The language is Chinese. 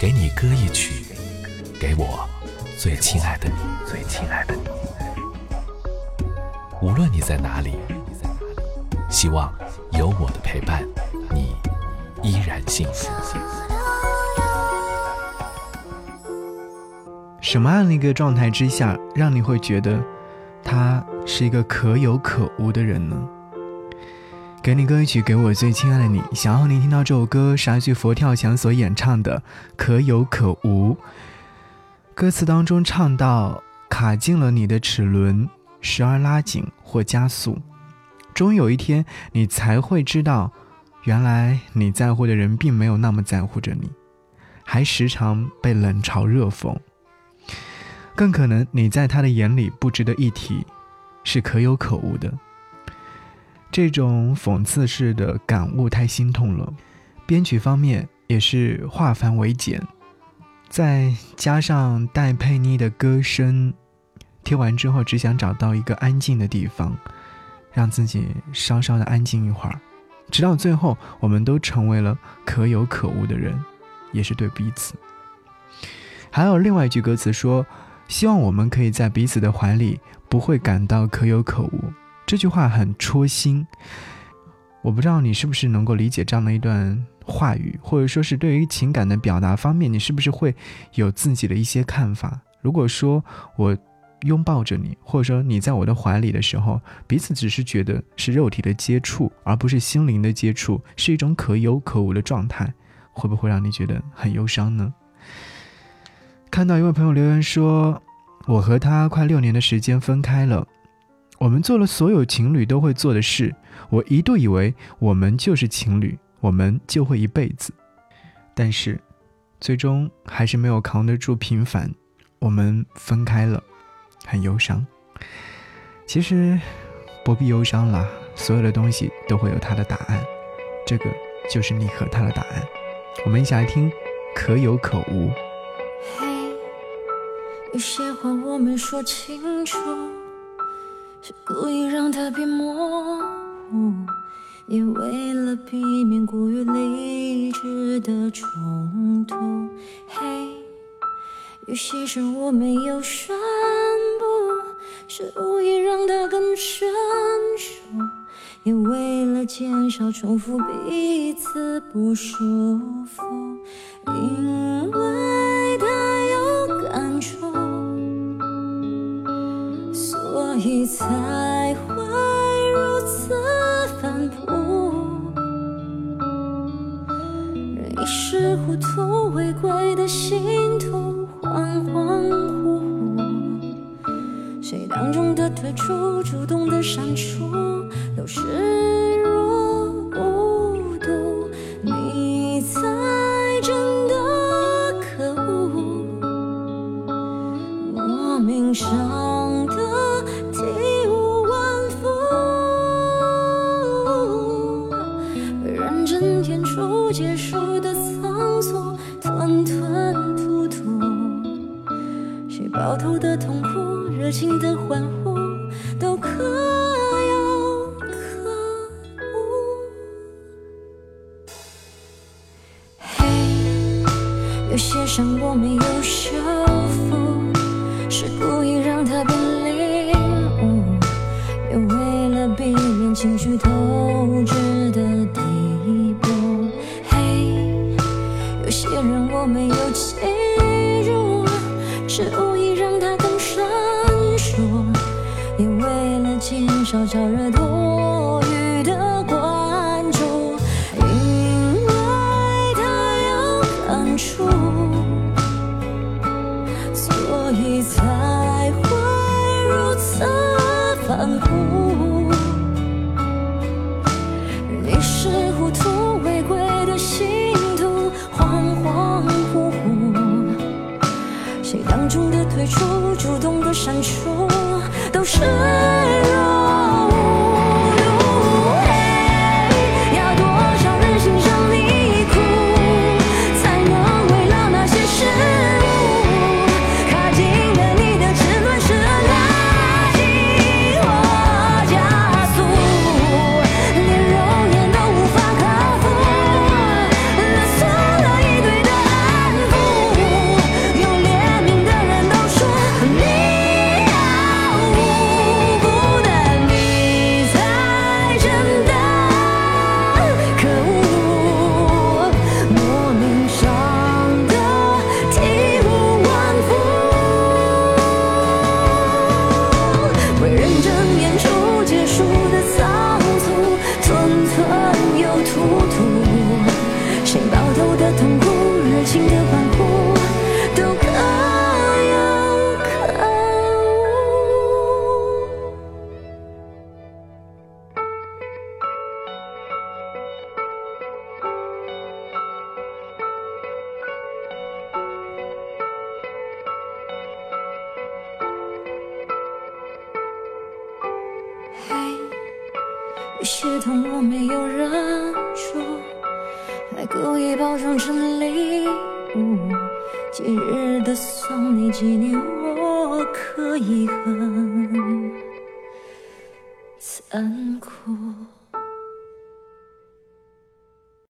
给你歌一曲，给我最亲爱的你，最亲爱的你。无论你在哪里，希望有我的陪伴，你依然幸福。什么样的一个状态之下，让你会觉得他是一个可有可无的人呢？给你歌曲，给我最亲爱的你。想要你听到这首歌，是来自佛跳墙所演唱的《可有可无》。歌词当中唱到：“卡进了你的齿轮，时而拉紧或加速，终有一天，你才会知道，原来你在乎的人并没有那么在乎着你，还时常被冷嘲热讽。更可能，你在他的眼里不值得一提，是可有可无的。”这种讽刺式的感悟太心痛了，编曲方面也是化繁为简，再加上戴佩妮的歌声，听完之后只想找到一个安静的地方，让自己稍稍的安静一会儿，直到最后我们都成为了可有可无的人，也是对彼此。还有另外一句歌词说：“希望我们可以在彼此的怀里，不会感到可有可无。”这句话很戳心，我不知道你是不是能够理解这样的一段话语，或者说是对于情感的表达方面，你是不是会有自己的一些看法？如果说我拥抱着你，或者说你在我的怀里的时候，彼此只是觉得是肉体的接触，而不是心灵的接触，是一种可有可无的状态，会不会让你觉得很忧伤呢？看到一位朋友留言说，我和他快六年的时间分开了。我们做了所有情侣都会做的事，我一度以为我们就是情侣，我们就会一辈子。但是，最终还是没有扛得住平凡，我们分开了，很忧伤。其实，不必忧伤了，所有的东西都会有它的答案，这个就是你和他的答案。我们一起来听，可有可无。嘿，有些话我没说清楚。是故意让它变模糊，也为了避免过于理智的冲突。嘿，有些事我没有宣布，是故意让它更生疏，也为了减少重复彼此不舒服。因才会如此反复，人一时糊涂，违规的信徒恍恍惚惚，谁当众的退出，主动的删除，都是。爆头的痛苦，热情的欢呼，都可有可无。嘿，有些伤我没有修复，是故意让它变领悟，也为了避免情绪透支的地步。虽然我没有记住，是无意让它更深说，也为了减少招惹多。闪烁都是。有些。痛我没有忍住，还故意包装成礼物，今日的送你纪念我，可以很残酷。